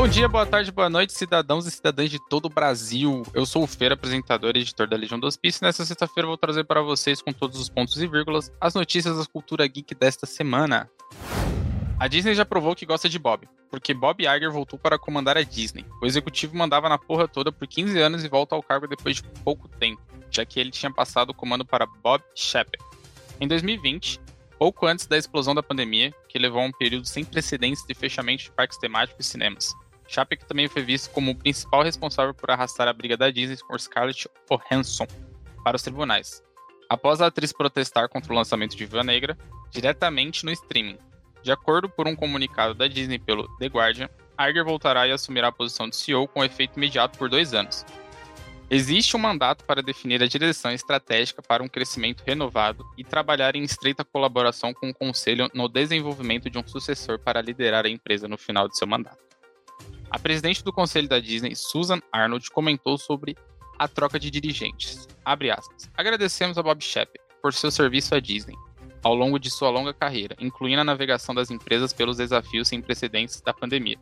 Bom dia, boa tarde, boa noite, cidadãos e cidadãs de todo o Brasil. Eu sou o Feira, apresentador e editor da Legião do Hospício, nessa sexta-feira vou trazer para vocês, com todos os pontos e vírgulas, as notícias da cultura geek desta semana. A Disney já provou que gosta de Bob, porque Bob Iger voltou para comandar a Disney. O executivo mandava na porra toda por 15 anos e volta ao cargo depois de pouco tempo, já que ele tinha passado o comando para Bob Chapek. Em 2020, pouco antes da explosão da pandemia, que levou a um período sem precedentes de fechamento de parques temáticos e cinemas. Chapek também foi visto como o principal responsável por arrastar a briga da Disney com Scarlett Johansson para os tribunais. Após a atriz protestar contra o lançamento de Viva Negra, diretamente no streaming. De acordo por um comunicado da Disney pelo The Guardian, Iger voltará e assumirá a posição de CEO com efeito imediato por dois anos, Existe um mandato para definir a direção estratégica para um crescimento renovado e trabalhar em estreita colaboração com o Conselho no desenvolvimento de um sucessor para liderar a empresa no final de seu mandato. A presidente do Conselho da Disney, Susan Arnold, comentou sobre a troca de dirigentes. Agradecemos a Bob Shepard por seu serviço à Disney ao longo de sua longa carreira, incluindo a navegação das empresas pelos desafios sem precedentes da pandemia.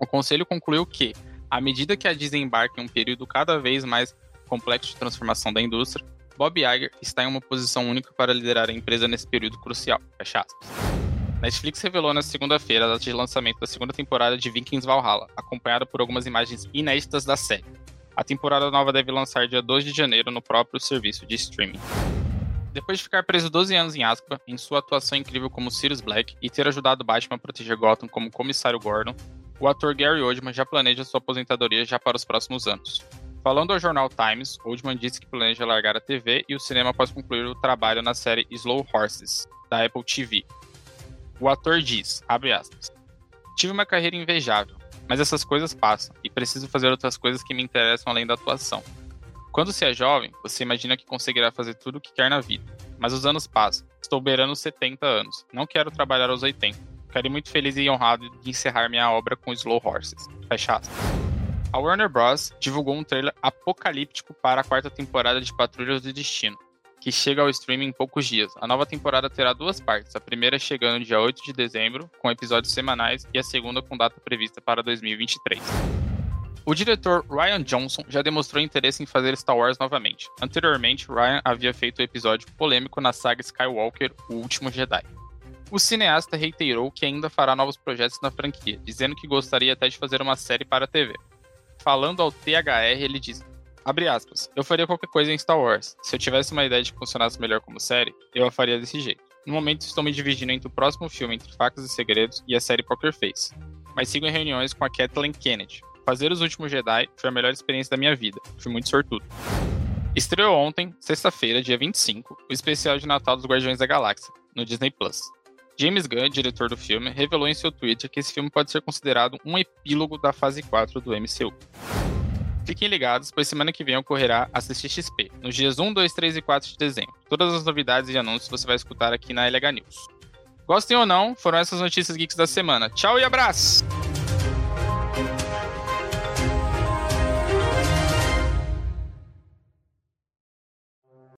O conselho concluiu que à medida que a Disney embarca em um período cada vez mais complexo de transformação da indústria, Bob Iger está em uma posição única para liderar a empresa nesse período crucial. Fecha aspas. Netflix revelou na segunda-feira a data de lançamento da segunda temporada de Vikings Valhalla, acompanhada por algumas imagens inéditas da série. A temporada nova deve lançar dia 2 de janeiro no próprio serviço de streaming. Depois de ficar preso 12 anos em Aspa, em sua atuação incrível como Sirius Black e ter ajudado Batman a proteger Gotham como comissário Gordon, o ator Gary Oldman já planeja sua aposentadoria já para os próximos anos. Falando ao jornal Times, Oldman disse que planeja largar a TV e o cinema após concluir o trabalho na série Slow Horses, da Apple TV. O ator diz, aspas, Tive uma carreira invejável, mas essas coisas passam e preciso fazer outras coisas que me interessam além da atuação. Quando se é jovem, você imagina que conseguirá fazer tudo o que quer na vida, mas os anos passam. Estou beirando 70 anos, não quero trabalhar aos 80 ficaria muito feliz e honrado de encerrar minha obra com Slow Horses. Fecha aspas. A Warner Bros. divulgou um trailer apocalíptico para a quarta temporada de Patrulhas do Destino, que chega ao streaming em poucos dias. A nova temporada terá duas partes, a primeira chegando dia 8 de dezembro, com episódios semanais, e a segunda com data prevista para 2023. O diretor Ryan Johnson já demonstrou interesse em fazer Star Wars novamente. Anteriormente, Ryan havia feito o um episódio polêmico na saga Skywalker, O Último Jedi. O cineasta reiterou que ainda fará novos projetos na franquia, dizendo que gostaria até de fazer uma série para a TV. Falando ao THR, ele disse: Abre aspas, eu faria qualquer coisa em Star Wars. Se eu tivesse uma ideia de que funcionasse melhor como série, eu a faria desse jeito. No momento estou me dividindo entre o próximo filme Entre Facas e Segredos e a série Poker Face. Mas sigo em reuniões com a Kathleen Kennedy. Fazer Os Últimos Jedi foi a melhor experiência da minha vida. Fui muito sortudo. Estreou ontem, sexta-feira, dia 25, o especial de Natal dos Guardiões da Galáxia, no Disney Plus. James Gunn, diretor do filme, revelou em seu Twitter que esse filme pode ser considerado um epílogo da fase 4 do MCU. Fiquem ligados, pois semana que vem ocorrerá a CCXP, nos dias 1, 2, 3 e 4 de dezembro. Todas as novidades e anúncios você vai escutar aqui na LH News. Gostem ou não, foram essas notícias geeks da semana. Tchau e abraço!